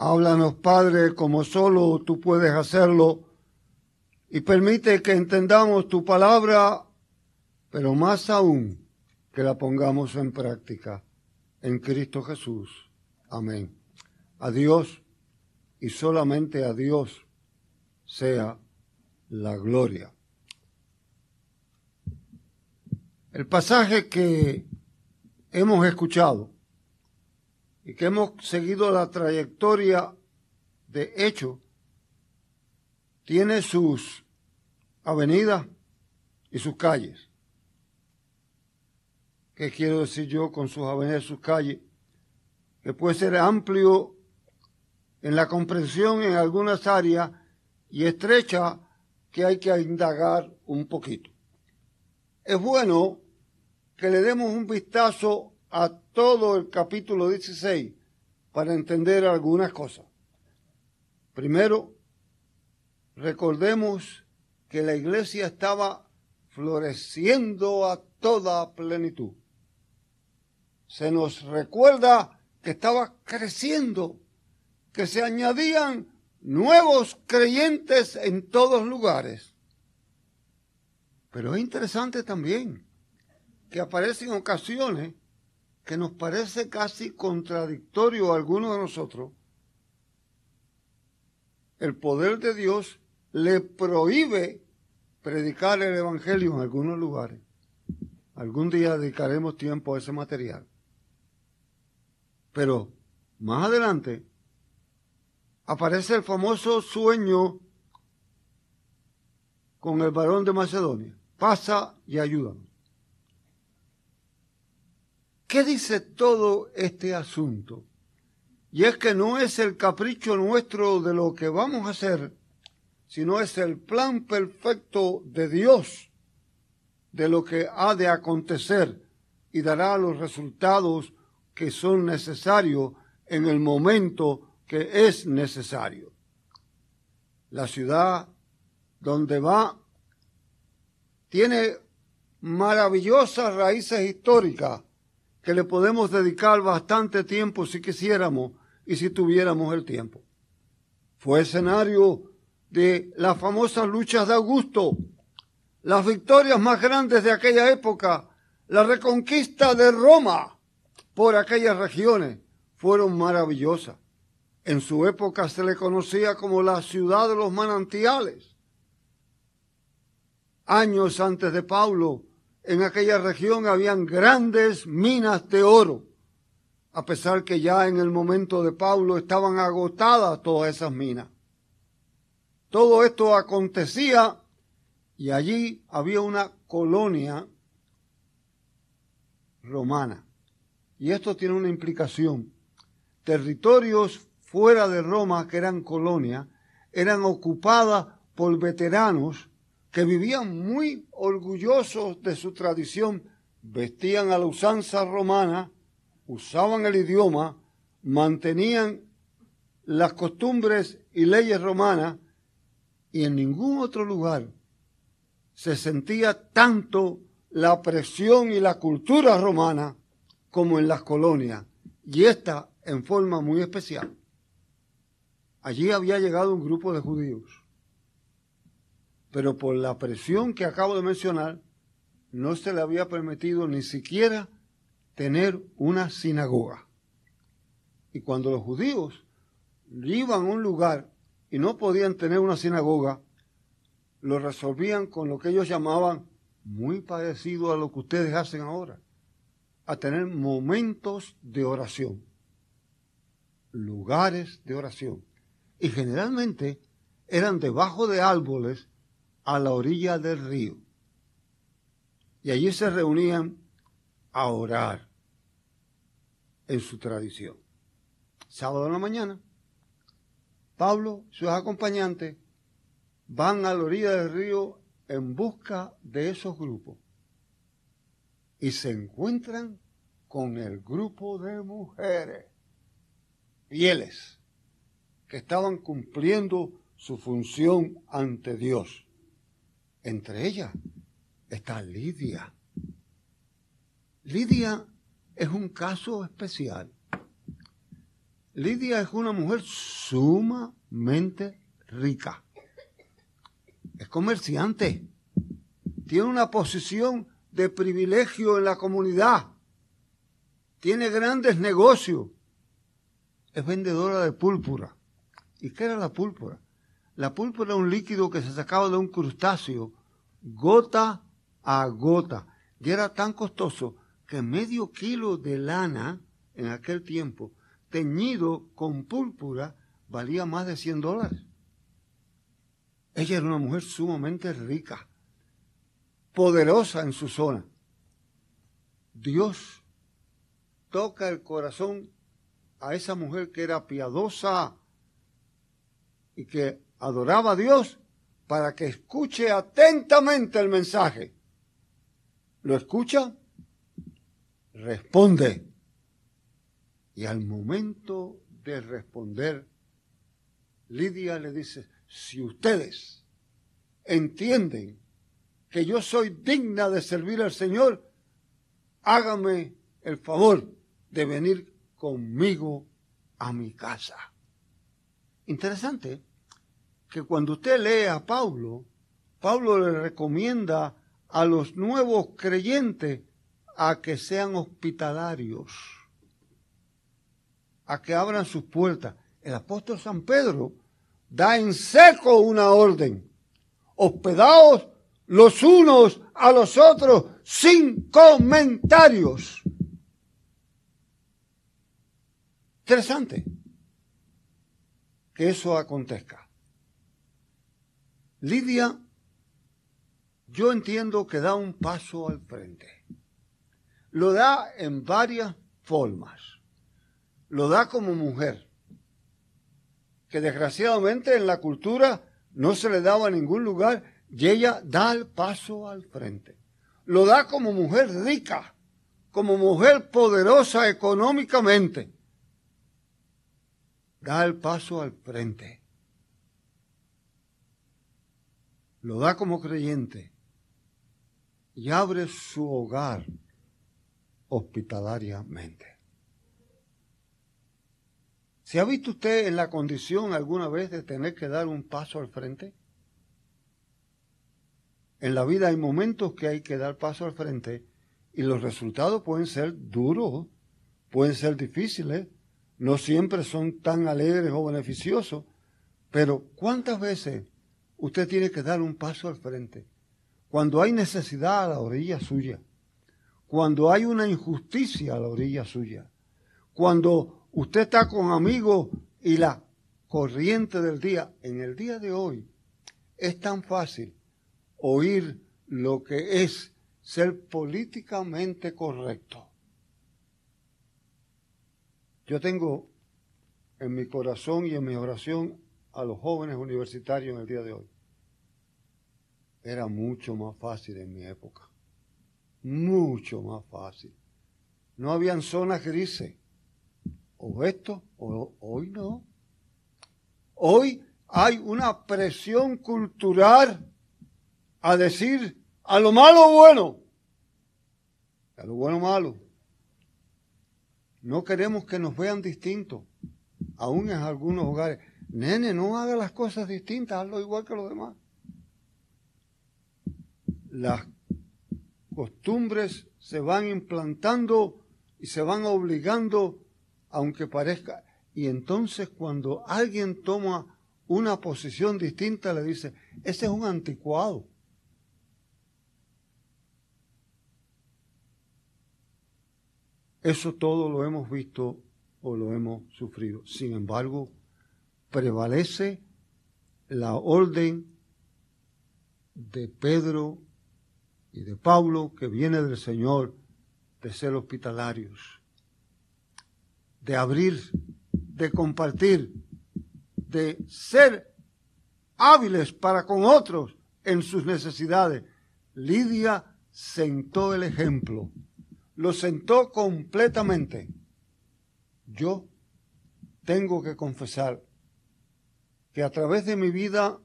Háblanos, Padre, como solo tú puedes hacerlo, y permite que entendamos tu palabra, pero más aún que la pongamos en práctica en Cristo Jesús. Amén. A Dios y solamente a Dios sea la gloria. El pasaje que hemos escuchado y que hemos seguido la trayectoria de hecho, tiene sus avenidas y sus calles. ¿Qué quiero decir yo con sus avenidas y sus calles? Que puede ser amplio en la comprensión en algunas áreas y estrecha que hay que indagar un poquito. Es bueno que le demos un vistazo a todo el capítulo 16 para entender algunas cosas. Primero, recordemos que la iglesia estaba floreciendo a toda plenitud. Se nos recuerda que estaba creciendo, que se añadían nuevos creyentes en todos lugares. Pero es interesante también que aparecen ocasiones que nos parece casi contradictorio a algunos de nosotros, el poder de Dios le prohíbe predicar el Evangelio en algunos lugares. Algún día dedicaremos tiempo a ese material. Pero más adelante aparece el famoso sueño con el varón de Macedonia. Pasa y ayúdanos. ¿Qué dice todo este asunto? Y es que no es el capricho nuestro de lo que vamos a hacer, sino es el plan perfecto de Dios de lo que ha de acontecer y dará los resultados que son necesarios en el momento que es necesario. La ciudad donde va tiene maravillosas raíces históricas que le podemos dedicar bastante tiempo si quisiéramos y si tuviéramos el tiempo. Fue escenario de las famosas luchas de Augusto, las victorias más grandes de aquella época, la reconquista de Roma por aquellas regiones, fueron maravillosas. En su época se le conocía como la ciudad de los manantiales. Años antes de Pablo, en aquella región habían grandes minas de oro, a pesar que ya en el momento de Pablo estaban agotadas todas esas minas. Todo esto acontecía y allí había una colonia romana. Y esto tiene una implicación. Territorios fuera de Roma, que eran colonias, eran ocupadas por veteranos que vivían muy orgullosos de su tradición, vestían a la usanza romana, usaban el idioma, mantenían las costumbres y leyes romanas y en ningún otro lugar se sentía tanto la presión y la cultura romana como en las colonias, y esta en forma muy especial. Allí había llegado un grupo de judíos pero por la presión que acabo de mencionar, no se le había permitido ni siquiera tener una sinagoga. Y cuando los judíos iban a un lugar y no podían tener una sinagoga, lo resolvían con lo que ellos llamaban, muy parecido a lo que ustedes hacen ahora, a tener momentos de oración, lugares de oración. Y generalmente eran debajo de árboles a la orilla del río. Y allí se reunían a orar en su tradición. Sábado en la mañana, Pablo sus acompañantes van a la orilla del río en busca de esos grupos y se encuentran con el grupo de mujeres fieles que estaban cumpliendo su función ante Dios. Entre ellas está Lidia. Lidia es un caso especial. Lidia es una mujer sumamente rica. Es comerciante. Tiene una posición de privilegio en la comunidad. Tiene grandes negocios. Es vendedora de púrpura. ¿Y qué era la púrpura? La púrpura era un líquido que se sacaba de un crustáceo, gota a gota. Y era tan costoso que medio kilo de lana en aquel tiempo teñido con púrpura valía más de 100 dólares. Ella era una mujer sumamente rica, poderosa en su zona. Dios toca el corazón a esa mujer que era piadosa y que adoraba a Dios para que escuche atentamente el mensaje. ¿Lo escucha? Responde. Y al momento de responder, Lidia le dice, si ustedes entienden que yo soy digna de servir al Señor, hágame el favor de venir conmigo a mi casa. Interesante que cuando usted lee a Pablo, Pablo le recomienda a los nuevos creyentes a que sean hospitalarios a que abran sus puertas. El apóstol San Pedro da en seco una orden. Hospedaos los unos a los otros sin comentarios. Interesante que eso acontezca. Lidia, yo entiendo que da un paso al frente. Lo da en varias formas lo da como mujer, que desgraciadamente en la cultura no se le daba ningún lugar y ella da el paso al frente. Lo da como mujer rica, como mujer poderosa económicamente. Da el paso al frente. Lo da como creyente y abre su hogar hospitalariamente. ¿Se ha visto usted en la condición alguna vez de tener que dar un paso al frente? En la vida hay momentos que hay que dar paso al frente y los resultados pueden ser duros, pueden ser difíciles, no siempre son tan alegres o beneficiosos, pero ¿cuántas veces usted tiene que dar un paso al frente? Cuando hay necesidad a la orilla suya, cuando hay una injusticia a la orilla suya, cuando Usted está con amigos y la corriente del día. En el día de hoy es tan fácil oír lo que es ser políticamente correcto. Yo tengo en mi corazón y en mi oración a los jóvenes universitarios en el día de hoy. Era mucho más fácil en mi época. Mucho más fácil. No habían zonas grises o esto, o hoy no. Hoy hay una presión cultural a decir a lo malo bueno, a lo bueno malo. No queremos que nos vean distintos, aún en algunos hogares. Nene, no haga las cosas distintas, hazlo igual que los demás. Las costumbres se van implantando y se van obligando aunque parezca. Y entonces cuando alguien toma una posición distinta, le dice, ese es un anticuado. Eso todo lo hemos visto o lo hemos sufrido. Sin embargo, prevalece la orden de Pedro y de Pablo que viene del Señor de ser hospitalarios de abrir, de compartir, de ser hábiles para con otros en sus necesidades. Lidia sentó el ejemplo, lo sentó completamente. Yo tengo que confesar que a través de mi vida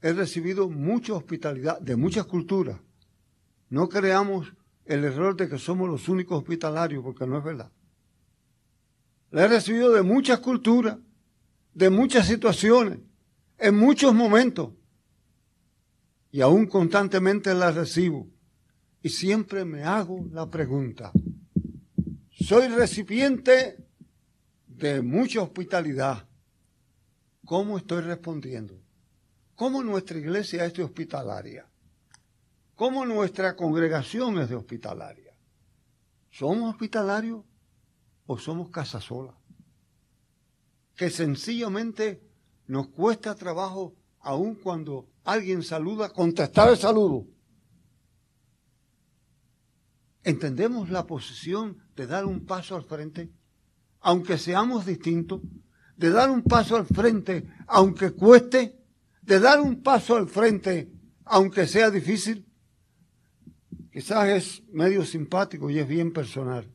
he recibido mucha hospitalidad de muchas culturas. No creamos el error de que somos los únicos hospitalarios, porque no es verdad. la he recibido de muchas culturas, de muchas situaciones, en muchos momentos. Y aún constantemente la recibo. Y siempre me hago la pregunta, soy recipiente de mucha hospitalidad. ¿Cómo estoy respondiendo? ¿Cómo nuestra iglesia es de hospitalaria? ¿Cómo nuestra congregación es de hospitalaria? ¿Somos hospitalarios o somos casa sola? Que sencillamente nos cuesta trabajo, aun cuando alguien saluda, contestar el saludo. ¿Entendemos la posición de dar un paso al frente? Aunque seamos distintos, de dar un paso al frente, aunque cueste, de dar un paso al frente, aunque sea difícil. Quizás es medio simpático y es bien personal.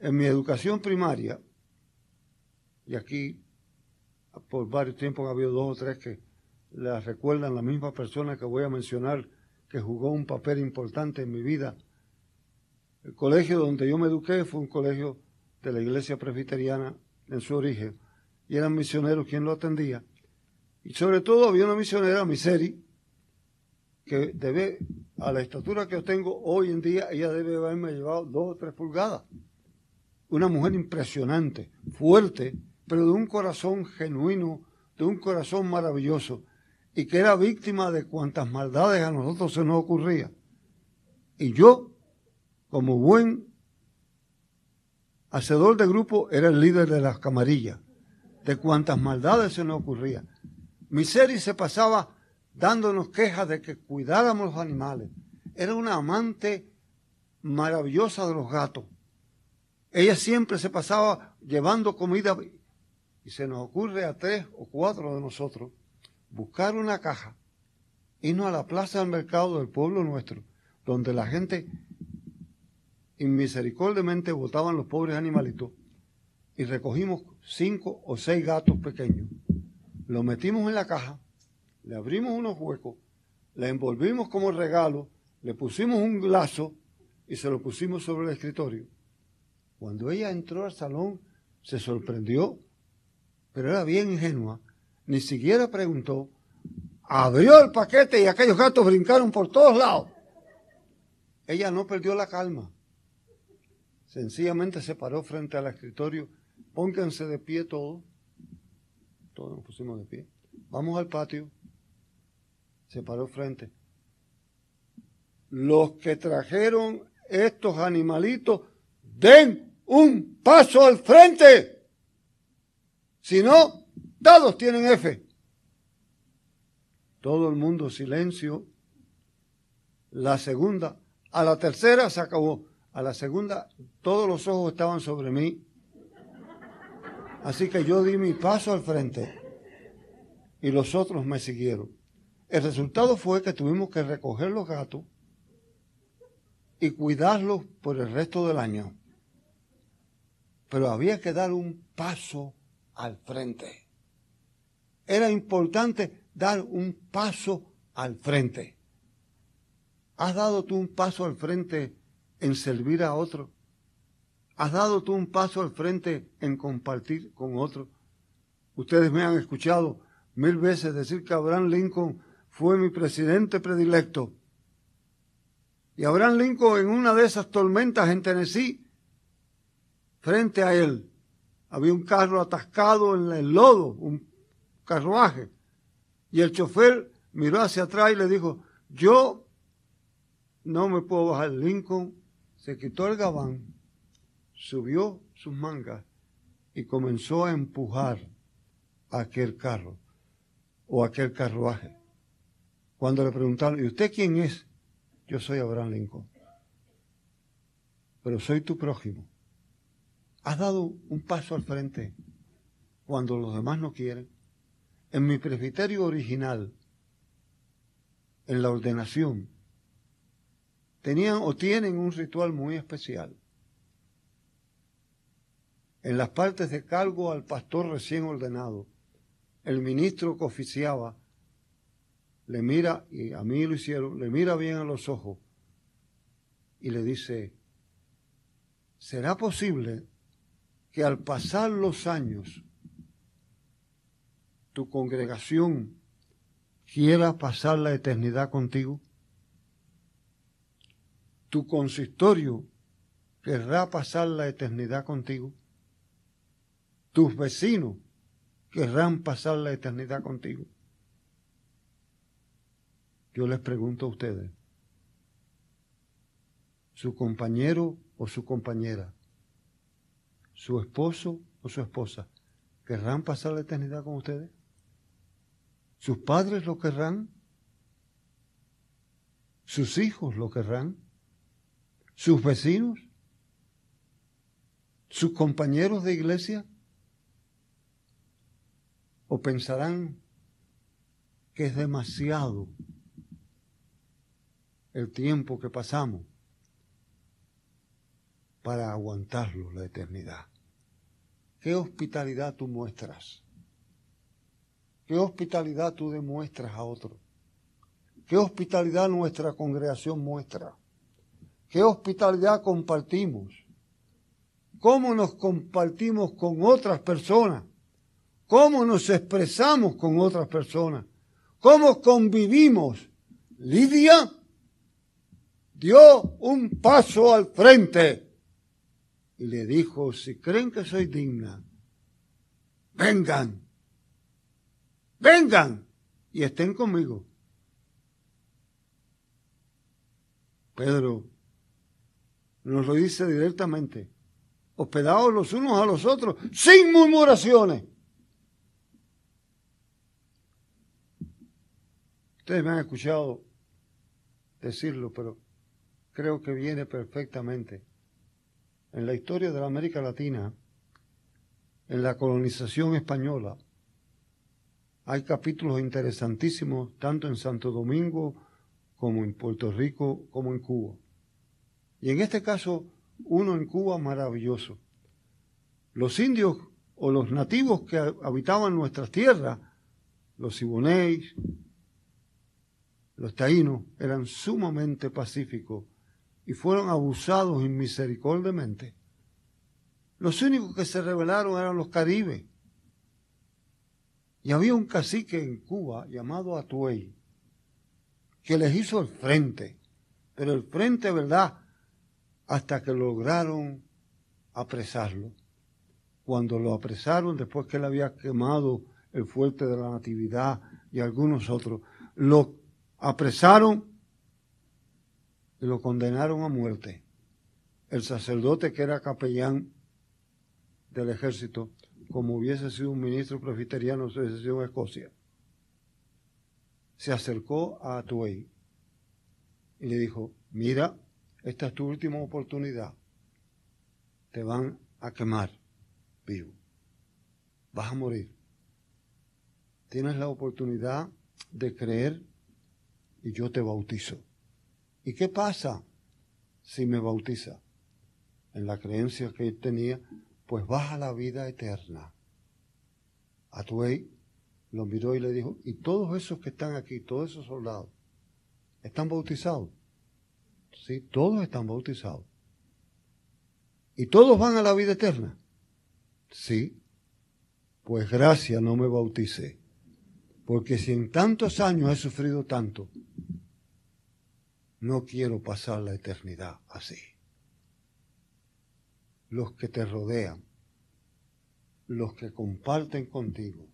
En mi educación primaria, y aquí por varios tiempos ha habido dos o tres que la recuerdan la misma persona que voy a mencionar, que jugó un papel importante en mi vida. El colegio donde yo me eduqué fue un colegio de la iglesia presbiteriana en su origen, y eran misioneros quien lo atendía. Y sobre todo había una misionera, Miseri, que debe, a la estatura que yo tengo hoy en día, ella debe haberme llevado dos o tres pulgadas. Una mujer impresionante, fuerte, pero de un corazón genuino, de un corazón maravilloso, y que era víctima de cuantas maldades a nosotros se nos ocurría. Y yo, como buen hacedor de grupo, era el líder de las camarillas, de cuantas maldades se nos ocurría. Miseri se pasaba dándonos quejas de que cuidáramos los animales. Era una amante maravillosa de los gatos. Ella siempre se pasaba llevando comida y se nos ocurre a tres o cuatro de nosotros buscar una caja, irnos a la plaza del mercado del pueblo nuestro, donde la gente inmisericordiamente botaban los pobres animalitos y recogimos cinco o seis gatos pequeños. Los metimos en la caja le abrimos unos huecos, le envolvimos como regalo, le pusimos un lazo y se lo pusimos sobre el escritorio. Cuando ella entró al salón, se sorprendió, pero era bien ingenua, ni siquiera preguntó, abrió el paquete y aquellos gatos brincaron por todos lados. Ella no perdió la calma. Sencillamente se paró frente al escritorio. Pónganse de pie todos. Todos nos pusimos de pie. Vamos al patio se paró frente. Los que trajeron estos animalitos, den un paso al frente. Si no, todos tienen F. Todo el mundo silencio. La segunda, a la tercera se acabó. A la segunda, todos los ojos estaban sobre mí. Así que yo di mi paso al frente y los otros me siguieron. El resultado fue que tuvimos que recoger los gatos y cuidarlos por el resto del año. Pero había que dar un paso al frente. Era importante dar un paso al frente. ¿Has dado tú un paso al frente en servir a otro? ¿Has dado tú un paso al frente en compartir con otro? Ustedes me han escuchado mil veces decir que Abraham Lincoln fue mi presidente predilecto. Y Abraham Lincoln en una de esas tormentas en Tennessee, frente a él, había un carro atascado en el lodo, un carruaje. Y el chofer miró hacia atrás y le dijo, yo no me puedo bajar. Lincoln se quitó el gabán, subió sus mangas y comenzó a empujar aquel carro o aquel carruaje. Cuando le preguntaron, ¿y usted quién es? Yo soy Abraham Lincoln. Pero soy tu prójimo. Has dado un paso al frente cuando los demás no quieren. En mi presbiterio original, en la ordenación, tenían o tienen un ritual muy especial. En las partes de cargo al pastor recién ordenado, el ministro que oficiaba le mira, y a mí lo hicieron, le mira bien a los ojos y le dice, ¿será posible que al pasar los años tu congregación quiera pasar la eternidad contigo? ¿Tu consistorio querrá pasar la eternidad contigo? ¿Tus vecinos querrán pasar la eternidad contigo? Yo les pregunto a ustedes, su compañero o su compañera, su esposo o su esposa, ¿querrán pasar la eternidad con ustedes? ¿Sus padres lo querrán? ¿Sus hijos lo querrán? ¿Sus vecinos? ¿Sus compañeros de iglesia? ¿O pensarán que es demasiado el tiempo que pasamos para aguantarlo la eternidad? ¿Qué hospitalidad tú muestras? ¿Qué hospitalidad tú demuestras a otro? ¿Qué hospitalidad nuestra congregación muestra? ¿Qué hospitalidad compartimos? ¿Cómo nos compartimos con otras personas? ¿Cómo nos expresamos con otras personas? ¿Cómo convivimos? Lidia dio un paso al frente y le dijo, si creen que soy digna, vengan vengan y estén conmigo. Pedro nos lo dice directamente, hospedados los unos a los otros, sin murmuraciones. Ustedes me han escuchado decirlo, pero creo que viene perfectamente. En la historia de la América Latina, en la colonización española, hay capítulos interesantísimos tanto en Santo Domingo como en Puerto Rico como en Cuba. Y en este caso, uno en Cuba maravilloso. Los indios o los nativos que habitaban nuestras tierras, los sibonéis, los taínos, eran sumamente pacíficos y fueron abusados inmisericordiamente. Los únicos que se rebelaron eran los caribes y había un cacique en Cuba llamado Atuey, que les hizo el frente, pero el frente, ¿verdad? Hasta que lograron apresarlo. Cuando lo apresaron, después que él había quemado el fuerte de la Natividad y algunos otros, lo apresaron y lo condenaron a muerte. El sacerdote que era capellán del ejército como hubiese sido un ministro presbiteriano hubiese sido en Escocia, se acercó a Atuey y le dijo, mira, esta es tu última oportunidad, te van a quemar vivo, vas a morir. Tienes la oportunidad de creer y yo te bautizo. ¿Y qué pasa si me bautiza? En la creencia que él tenía, pues vas a la vida eterna. Atuey lo miró y le dijo, ¿y todos esos que están aquí, todos esos soldados, están bautizados? Sí, todos están bautizados. ¿Y todos van a la vida eterna? Sí. Pues gracias no me bauticé. Porque si en tantos años he sufrido tanto, no quiero pasar la eternidad así los que te rodean, los que comparten contigo,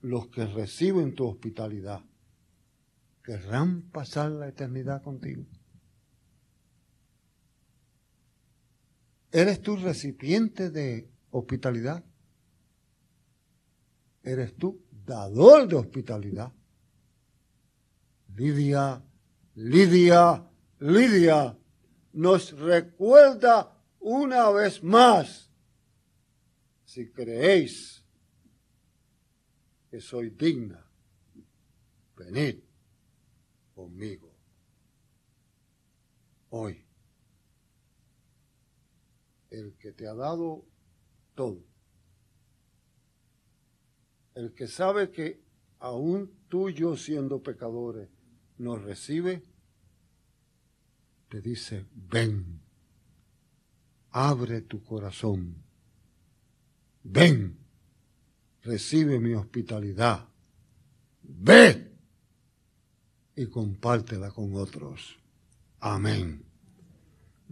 los que reciben tu hospitalidad, querrán pasar la eternidad contigo. ¿Eres tú recipiente de hospitalidad? ¿Eres tú dador de hospitalidad? Lidia, Lidia, Lidia nos recuerda una vez más, si creéis que soy digna, venid conmigo hoy. El que te ha dado todo, el que sabe que aún tú y yo siendo pecadores nos recibe, te dice, ven abre tu corazón. Ven, recibe mi hospitalidad. Ve y compártela con otros. Amén.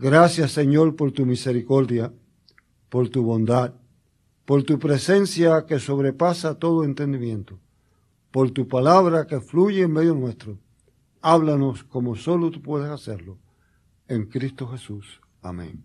Gracias Señor por tu misericordia, por tu bondad, por tu presencia que sobrepasa todo entendimiento, por tu palabra que fluye en medio nuestro. Háblanos como solo tú puedes hacerlo. En Cristo Jesús. Amén.